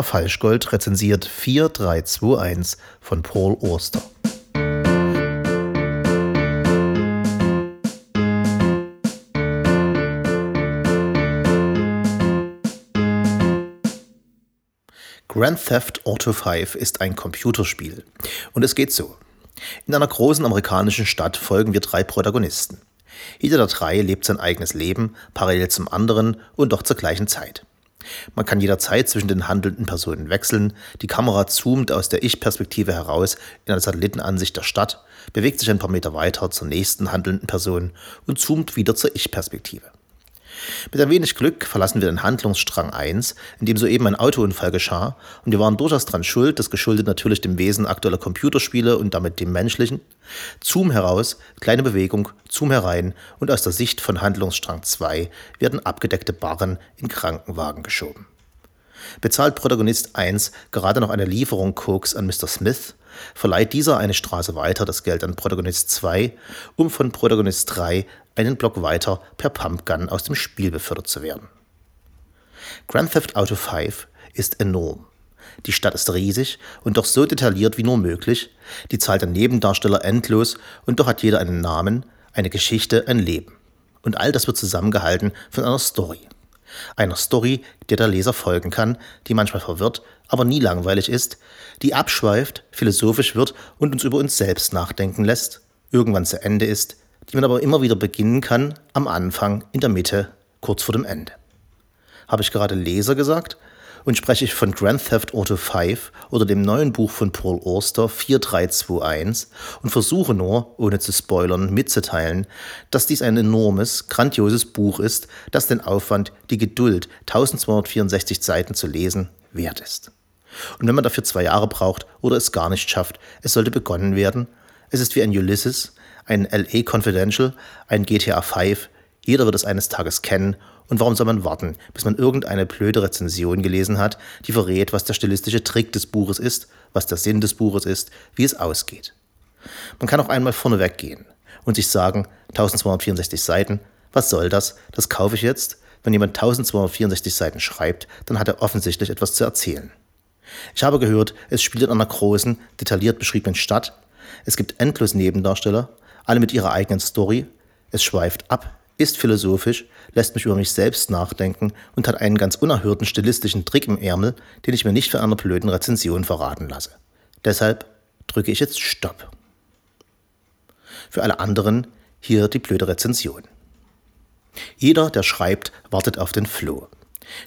Herr Falschgold rezensiert 4321 von Paul Oster. Grand Theft Auto 5 ist ein Computerspiel. Und es geht so. In einer großen amerikanischen Stadt folgen wir drei Protagonisten. Jeder der drei lebt sein eigenes Leben, parallel zum anderen und doch zur gleichen Zeit. Man kann jederzeit zwischen den handelnden Personen wechseln, die Kamera zoomt aus der Ich-Perspektive heraus in eine Satellitenansicht der Stadt, bewegt sich ein paar Meter weiter zur nächsten handelnden Person und zoomt wieder zur Ich-Perspektive. Mit ein wenig Glück verlassen wir den Handlungsstrang 1, in dem soeben ein Autounfall geschah, und wir waren durchaus dran schuld, das geschuldet natürlich dem Wesen aktueller Computerspiele und damit dem menschlichen. Zoom heraus, kleine Bewegung, Zoom herein und aus der Sicht von Handlungsstrang 2 werden abgedeckte Barren in Krankenwagen geschoben. Bezahlt Protagonist 1 gerade noch eine Lieferung Koks an Mr. Smith, verleiht dieser eine Straße weiter das Geld an Protagonist 2, um von Protagonist 3 einen Block weiter per Pumpgun aus dem Spiel befördert zu werden. Grand Theft Auto 5 ist enorm. Die Stadt ist riesig und doch so detailliert wie nur möglich, die Zahl der Nebendarsteller endlos und doch hat jeder einen Namen, eine Geschichte, ein Leben. Und all das wird zusammengehalten von einer Story. Einer Story, der der Leser folgen kann, die manchmal verwirrt, aber nie langweilig ist, die abschweift, philosophisch wird und uns über uns selbst nachdenken lässt, irgendwann zu Ende ist, die man aber immer wieder beginnen kann, am Anfang, in der Mitte, kurz vor dem Ende. Habe ich gerade Leser gesagt? Und spreche ich von Grand Theft Auto 5 oder dem neuen Buch von Paul Auster 4321 und versuche nur, ohne zu spoilern, mitzuteilen, dass dies ein enormes, grandioses Buch ist, das den Aufwand, die Geduld, 1264 Seiten zu lesen, wert ist. Und wenn man dafür zwei Jahre braucht oder es gar nicht schafft, es sollte begonnen werden. Es ist wie ein Ulysses, ein LA Confidential, ein GTA 5. Jeder wird es eines Tages kennen. Und warum soll man warten, bis man irgendeine blöde Rezension gelesen hat, die verrät, was der stilistische Trick des Buches ist, was der Sinn des Buches ist, wie es ausgeht? Man kann auch einmal vorneweg gehen und sich sagen, 1264 Seiten, was soll das? Das kaufe ich jetzt. Wenn jemand 1264 Seiten schreibt, dann hat er offensichtlich etwas zu erzählen. Ich habe gehört, es spielt in einer großen, detailliert beschriebenen Stadt. Es gibt endlos Nebendarsteller, alle mit ihrer eigenen Story. Es schweift ab, ist philosophisch, lässt mich über mich selbst nachdenken und hat einen ganz unerhörten stilistischen Trick im Ärmel, den ich mir nicht für einer blöden Rezension verraten lasse. Deshalb drücke ich jetzt Stopp. Für alle anderen hier die blöde Rezension. Jeder, der schreibt, wartet auf den Floh.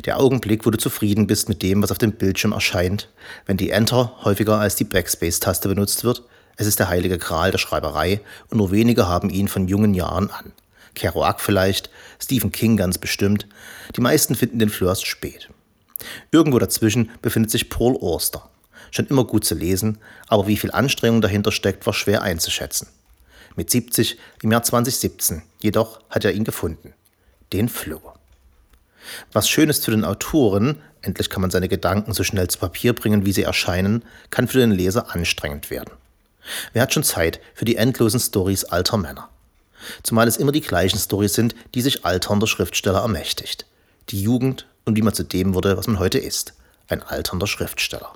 Der Augenblick, wo du zufrieden bist mit dem, was auf dem Bildschirm erscheint, wenn die Enter häufiger als die Backspace-Taste benutzt wird. Es ist der heilige Gral der Schreiberei und nur wenige haben ihn von jungen Jahren an. Kerouac vielleicht, Stephen King ganz bestimmt. Die meisten finden den Flirst spät. Irgendwo dazwischen befindet sich Paul Auster. Schon immer gut zu lesen, aber wie viel Anstrengung dahinter steckt, war schwer einzuschätzen. Mit 70 im Jahr 2017 jedoch hat er ihn gefunden. Den Floh. Was schön ist für den Autoren, endlich kann man seine Gedanken so schnell zu Papier bringen, wie sie erscheinen, kann für den Leser anstrengend werden. Wer hat schon Zeit für die endlosen Stories alter Männer? Zumal es immer die gleichen Stories sind, die sich alternder Schriftsteller ermächtigt. Die Jugend und wie man zu dem wurde, was man heute ist. Ein alternder Schriftsteller.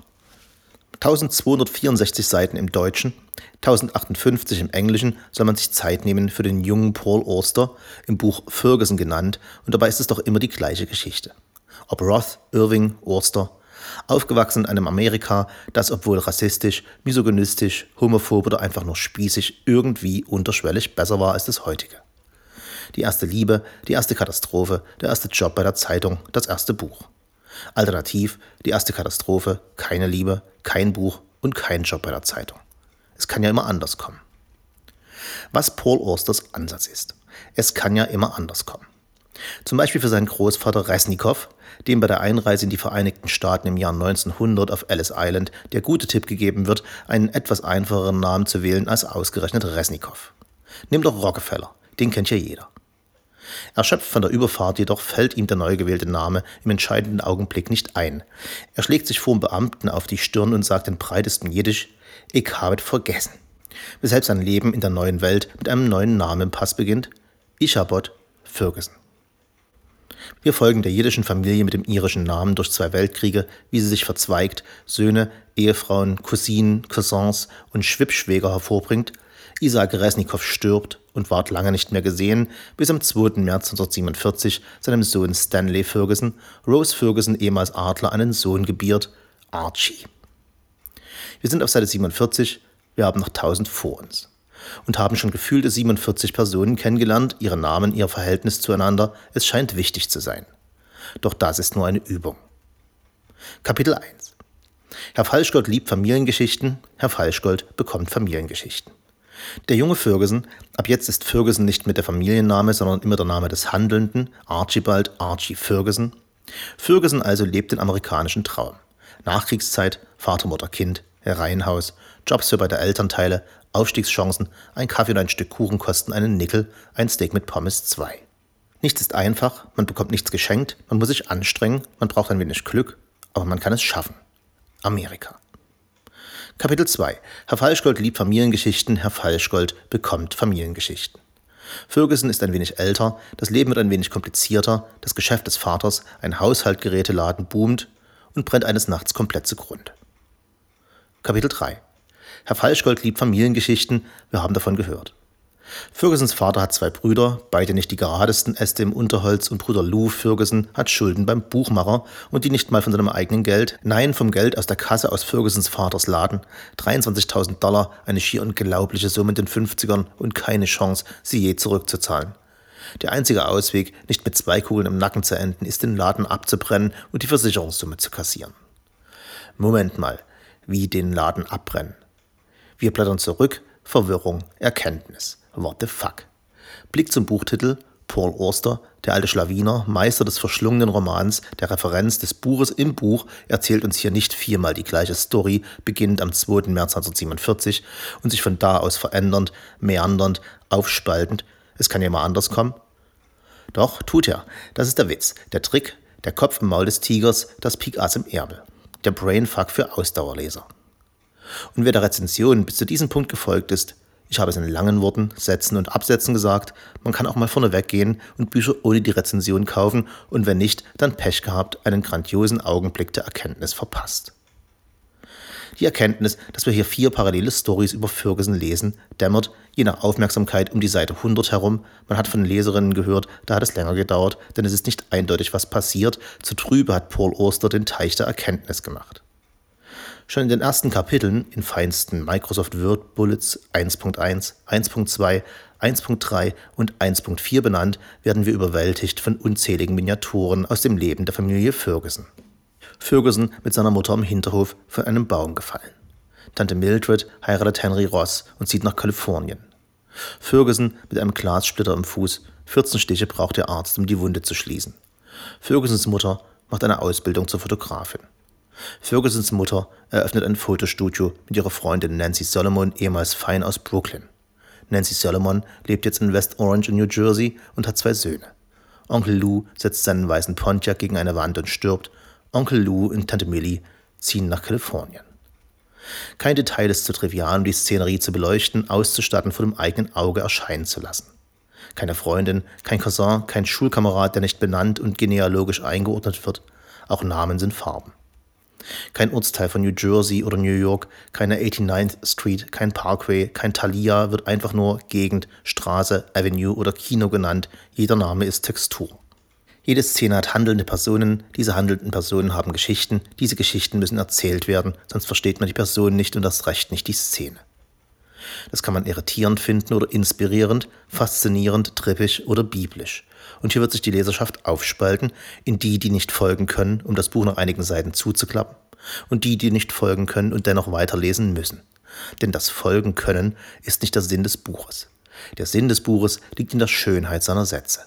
1264 Seiten im Deutschen, 1058 im Englischen soll man sich Zeit nehmen für den jungen Paul Auster, im Buch Ferguson genannt, und dabei ist es doch immer die gleiche Geschichte. Ob Roth, Irving, Auster, aufgewachsen in einem Amerika, das obwohl rassistisch, misogynistisch, homophob oder einfach nur spießig irgendwie unterschwellig besser war als das heutige. Die erste Liebe, die erste Katastrophe, der erste Job bei der Zeitung, das erste Buch. Alternativ die erste Katastrophe, keine Liebe, kein Buch und kein Job bei der Zeitung. Es kann ja immer anders kommen. Was Paul Austers Ansatz ist. Es kann ja immer anders kommen. Zum Beispiel für seinen Großvater Resnikow, dem bei der Einreise in die Vereinigten Staaten im Jahr 1900 auf Ellis Island der gute Tipp gegeben wird, einen etwas einfacheren Namen zu wählen als ausgerechnet Resnikow. Nimm doch Rockefeller, den kennt ja jeder. Erschöpft von der Überfahrt jedoch fällt ihm der neu gewählte Name im entscheidenden Augenblick nicht ein. Er schlägt sich vor dem Beamten auf die Stirn und sagt in breitestem Jiddisch, ich habe vergessen. Weshalb sein Leben in der neuen Welt mit einem neuen Namen im Pass beginnt, Ichabod Ferguson. Wir folgen der jiddischen Familie mit dem irischen Namen durch zwei Weltkriege, wie sie sich verzweigt, Söhne, Ehefrauen, Cousinen, Cousins und Schwippschwäger hervorbringt. Isaac Resnikow stirbt und ward lange nicht mehr gesehen, bis am 2. März 1947 seinem Sohn Stanley Ferguson, Rose Ferguson ehemals Adler, einen Sohn gebiert, Archie. Wir sind auf Seite 47, wir haben noch 1000 vor uns und haben schon gefühlte 47 Personen kennengelernt, ihre Namen, ihr Verhältnis zueinander, es scheint wichtig zu sein. Doch das ist nur eine Übung. Kapitel 1 Herr Falschgold liebt Familiengeschichten, Herr Falschgold bekommt Familiengeschichten. Der junge Ferguson, ab jetzt ist Ferguson nicht mehr der Familienname, sondern immer der Name des Handelnden, Archibald Archie Ferguson. Ferguson also lebt den amerikanischen Traum. Nachkriegszeit, Vater, Mutter, Kind, Reihenhaus, Jobs für beide Elternteile, Aufstiegschancen, ein Kaffee und ein Stück Kuchen kosten einen Nickel, ein Steak mit Pommes zwei. Nichts ist einfach, man bekommt nichts geschenkt, man muss sich anstrengen, man braucht ein wenig Glück, aber man kann es schaffen. Amerika. Kapitel 2. Herr Falschgold liebt Familiengeschichten, Herr Falschgold bekommt Familiengeschichten. Ferguson ist ein wenig älter, das Leben wird ein wenig komplizierter, das Geschäft des Vaters, ein Haushaltgeräteladen boomt und brennt eines Nachts komplett zugrunde. Kapitel 3 Herr Falschgold liebt Familiengeschichten, wir haben davon gehört. Fergusons Vater hat zwei Brüder, beide nicht die geradesten Äste im Unterholz und Bruder Lou Ferguson hat Schulden beim Buchmacher und die nicht mal von seinem eigenen Geld, nein vom Geld aus der Kasse aus Fergusons Vaters Laden. 23.000 Dollar, eine schier unglaubliche Summe in den 50ern und keine Chance, sie je zurückzuzahlen. Der einzige Ausweg, nicht mit zwei Kugeln im Nacken zu enden, ist den Laden abzubrennen und die Versicherungssumme zu kassieren. Moment mal, wie den Laden abbrennen? Wir blättern zurück, Verwirrung, Erkenntnis. What the fuck? Blick zum Buchtitel Paul Auster, der alte Schlawiner, Meister des verschlungenen Romans, der Referenz des Buches im Buch, erzählt uns hier nicht viermal die gleiche Story, beginnend am 2. März 1947 und sich von da aus verändernd, meandernd, aufspaltend. Es kann ja mal anders kommen. Doch, tut er. Das ist der Witz, der Trick, der Kopf im Maul des Tigers, das Pik Ass im Erbe. Der Brainfuck für Ausdauerleser. Und wer der Rezension bis zu diesem Punkt gefolgt ist, ich habe es in langen Worten, Sätzen und Absätzen gesagt, man kann auch mal vorne weggehen und Bücher ohne die Rezension kaufen und wenn nicht, dann Pech gehabt, einen grandiosen Augenblick der Erkenntnis verpasst. Die Erkenntnis, dass wir hier vier parallele Stories über Ferguson lesen, dämmert, je nach Aufmerksamkeit, um die Seite 100 herum. Man hat von Leserinnen gehört, da hat es länger gedauert, denn es ist nicht eindeutig, was passiert. Zu trübe hat Paul Oster den Teich der Erkenntnis gemacht. Schon in den ersten Kapiteln in feinsten Microsoft Word Bullets 1.1, 1.2, 1.3 und 1.4 benannt, werden wir überwältigt von unzähligen Miniaturen aus dem Leben der Familie Ferguson. Ferguson mit seiner Mutter im Hinterhof von einem Baum gefallen. Tante Mildred heiratet Henry Ross und zieht nach Kalifornien. Ferguson mit einem Glassplitter im Fuß, 14 Stiche braucht der Arzt, um die Wunde zu schließen. Fergusons Mutter macht eine Ausbildung zur Fotografin. Fergusons Mutter eröffnet ein Fotostudio mit ihrer Freundin Nancy Solomon, ehemals Fein aus Brooklyn. Nancy Solomon lebt jetzt in West Orange in New Jersey und hat zwei Söhne. Onkel Lou setzt seinen weißen Pontiac gegen eine Wand und stirbt. Onkel Lou und Tante Millie ziehen nach Kalifornien. Kein Detail ist zu trivial, um die Szenerie zu beleuchten, auszustatten, vor dem eigenen Auge erscheinen zu lassen. Keine Freundin, kein Cousin, kein Schulkamerad, der nicht benannt und genealogisch eingeordnet wird. Auch Namen sind Farben. Kein Ortsteil von New Jersey oder New York, keine 89th Street, kein Parkway, kein Thalia, wird einfach nur Gegend, Straße, Avenue oder Kino genannt. Jeder Name ist Textur. Jede Szene hat handelnde Personen, diese handelnden Personen haben Geschichten, diese Geschichten müssen erzählt werden, sonst versteht man die Person nicht und das Recht nicht die Szene. Das kann man irritierend finden oder inspirierend, faszinierend, trippisch oder biblisch. Und hier wird sich die Leserschaft aufspalten in die, die nicht folgen können, um das Buch nach einigen Seiten zuzuklappen, und die, die nicht folgen können und dennoch weiterlesen müssen. Denn das Folgen können ist nicht der Sinn des Buches. Der Sinn des Buches liegt in der Schönheit seiner Sätze.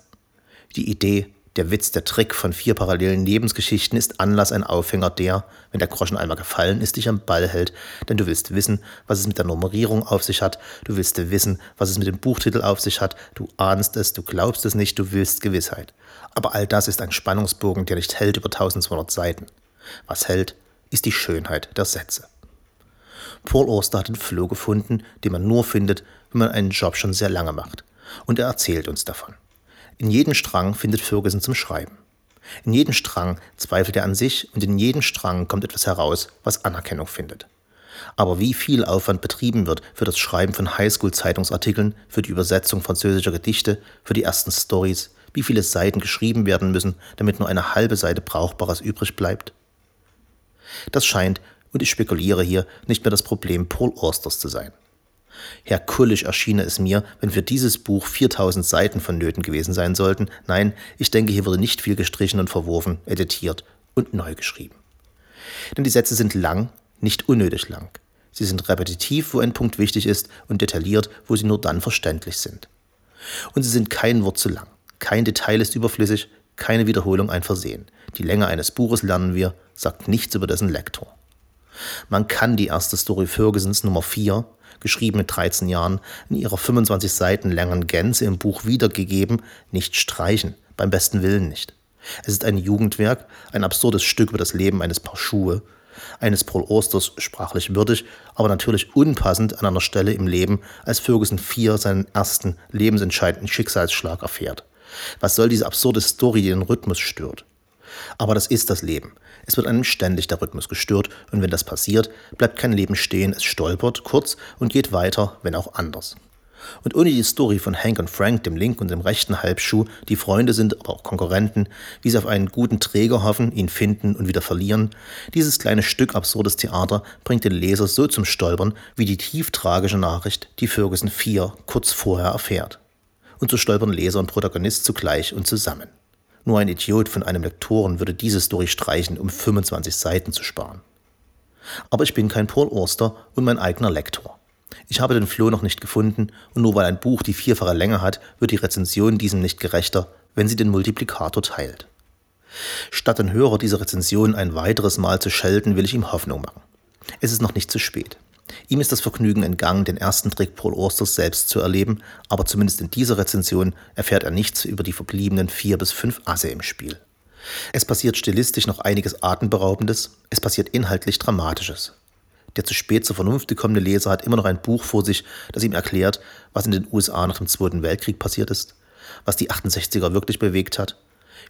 Die Idee, der Witz, der Trick von vier parallelen Lebensgeschichten ist Anlass, ein Aufhänger, der, wenn der Groschen einmal gefallen ist, dich am Ball hält, denn du willst wissen, was es mit der Nummerierung auf sich hat, du willst wissen, was es mit dem Buchtitel auf sich hat, du ahnst es, du glaubst es nicht, du willst Gewissheit. Aber all das ist ein Spannungsbogen, der nicht hält über 1200 Seiten. Was hält, ist die Schönheit der Sätze. Paul Auster hat den Floh gefunden, den man nur findet, wenn man einen Job schon sehr lange macht. Und er erzählt uns davon. In jedem Strang findet Ferguson zum Schreiben. In jedem Strang zweifelt er an sich und in jedem Strang kommt etwas heraus, was Anerkennung findet. Aber wie viel Aufwand betrieben wird für das Schreiben von Highschool-Zeitungsartikeln, für die Übersetzung französischer Gedichte, für die ersten Stories, wie viele Seiten geschrieben werden müssen, damit nur eine halbe Seite Brauchbares übrig bleibt? Das scheint, und ich spekuliere hier, nicht mehr das Problem Paul Austers zu sein. Herkullisch erschiene es mir, wenn für dieses Buch 4000 Seiten vonnöten gewesen sein sollten. Nein, ich denke, hier wurde nicht viel gestrichen und verworfen, editiert und neu geschrieben. Denn die Sätze sind lang, nicht unnötig lang. Sie sind repetitiv, wo ein Punkt wichtig ist, und detailliert, wo sie nur dann verständlich sind. Und sie sind kein Wort zu lang. Kein Detail ist überflüssig, keine Wiederholung ein Versehen. Die Länge eines Buches lernen wir, sagt nichts über dessen Lektor. Man kann die erste Story Fergusons Nummer 4 geschrieben mit 13 Jahren, in ihrer 25 Seiten langen Gänze im Buch wiedergegeben, nicht streichen, beim besten Willen nicht. Es ist ein Jugendwerk, ein absurdes Stück über das Leben eines Paar Schuhe, eines Paul Osters sprachlich würdig, aber natürlich unpassend an einer Stelle im Leben, als Ferguson 4 seinen ersten lebensentscheidenden Schicksalsschlag erfährt. Was soll diese absurde Story, die den Rhythmus stört? Aber das ist das Leben. Es wird einem ständig der Rhythmus gestört und wenn das passiert, bleibt kein Leben stehen, es stolpert kurz und geht weiter, wenn auch anders. Und ohne die Story von Hank und Frank, dem linken und dem rechten Halbschuh, die Freunde sind, aber auch Konkurrenten, wie sie auf einen guten Träger hoffen, ihn finden und wieder verlieren, dieses kleine Stück absurdes Theater bringt den Leser so zum Stolpern, wie die tief tragische Nachricht, die Ferguson 4 kurz vorher erfährt. Und so stolpern Leser und Protagonist zugleich und zusammen. Nur ein Idiot von einem Lektoren würde diese Story streichen, um 25 Seiten zu sparen. Aber ich bin kein Paul Auster und mein eigener Lektor. Ich habe den Floh noch nicht gefunden und nur weil ein Buch die vierfache Länge hat, wird die Rezension diesem nicht gerechter, wenn sie den Multiplikator teilt. Statt den Hörer dieser Rezension ein weiteres Mal zu schelten, will ich ihm Hoffnung machen. Es ist noch nicht zu spät. Ihm ist das Vergnügen entgangen, den ersten Trick Paul Austers selbst zu erleben, aber zumindest in dieser Rezension erfährt er nichts über die verbliebenen vier bis fünf Asse im Spiel. Es passiert stilistisch noch einiges Atemberaubendes, es passiert inhaltlich Dramatisches. Der zu spät zur Vernunft gekommene Leser hat immer noch ein Buch vor sich, das ihm erklärt, was in den USA nach dem Zweiten Weltkrieg passiert ist, was die 68er wirklich bewegt hat,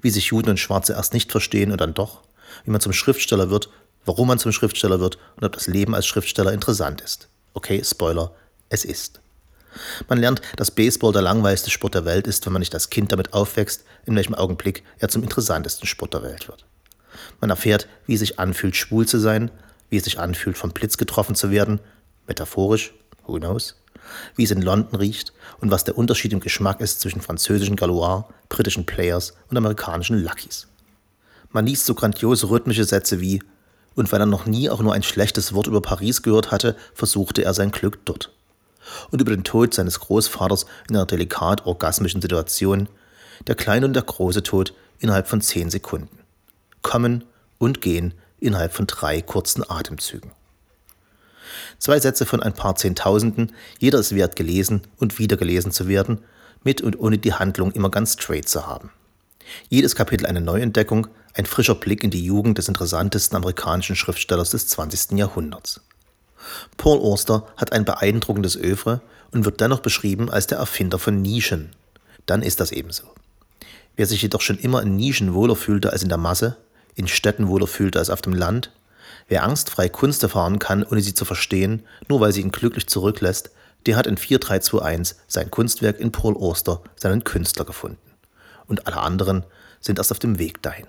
wie sich Juden und Schwarze erst nicht verstehen und dann doch, wie man zum Schriftsteller wird warum man zum Schriftsteller wird und ob das Leben als Schriftsteller interessant ist. Okay, Spoiler, es ist. Man lernt, dass Baseball der langweiligste Sport der Welt ist, wenn man nicht als Kind damit aufwächst, in welchem Augenblick er zum interessantesten Sport der Welt wird. Man erfährt, wie es sich anfühlt, schwul zu sein, wie es sich anfühlt, vom Blitz getroffen zu werden, metaphorisch, who knows, wie es in London riecht und was der Unterschied im Geschmack ist zwischen französischen Galois, britischen Players und amerikanischen Luckies. Man liest so grandiose rhythmische Sätze wie und weil er noch nie auch nur ein schlechtes Wort über Paris gehört hatte, versuchte er sein Glück dort. Und über den Tod seines Großvaters in einer delikat orgasmischen Situation, der kleine und der große Tod innerhalb von zehn Sekunden. Kommen und gehen innerhalb von drei kurzen Atemzügen. Zwei Sätze von ein paar Zehntausenden, jeder ist wert gelesen und wieder gelesen zu werden, mit und ohne die Handlung immer ganz straight zu haben. Jedes Kapitel eine Neuentdeckung, ein frischer Blick in die Jugend des interessantesten amerikanischen Schriftstellers des 20. Jahrhunderts. Paul Auster hat ein beeindruckendes Övre und wird dennoch beschrieben als der Erfinder von Nischen. Dann ist das ebenso. Wer sich jedoch schon immer in Nischen wohler fühlte als in der Masse, in Städten wohler fühlte als auf dem Land, wer angstfrei Kunst erfahren kann, ohne sie zu verstehen, nur weil sie ihn glücklich zurücklässt, der hat in 4321 sein Kunstwerk in Paul Auster, seinen Künstler gefunden. Und alle anderen sind erst auf dem Weg dahin.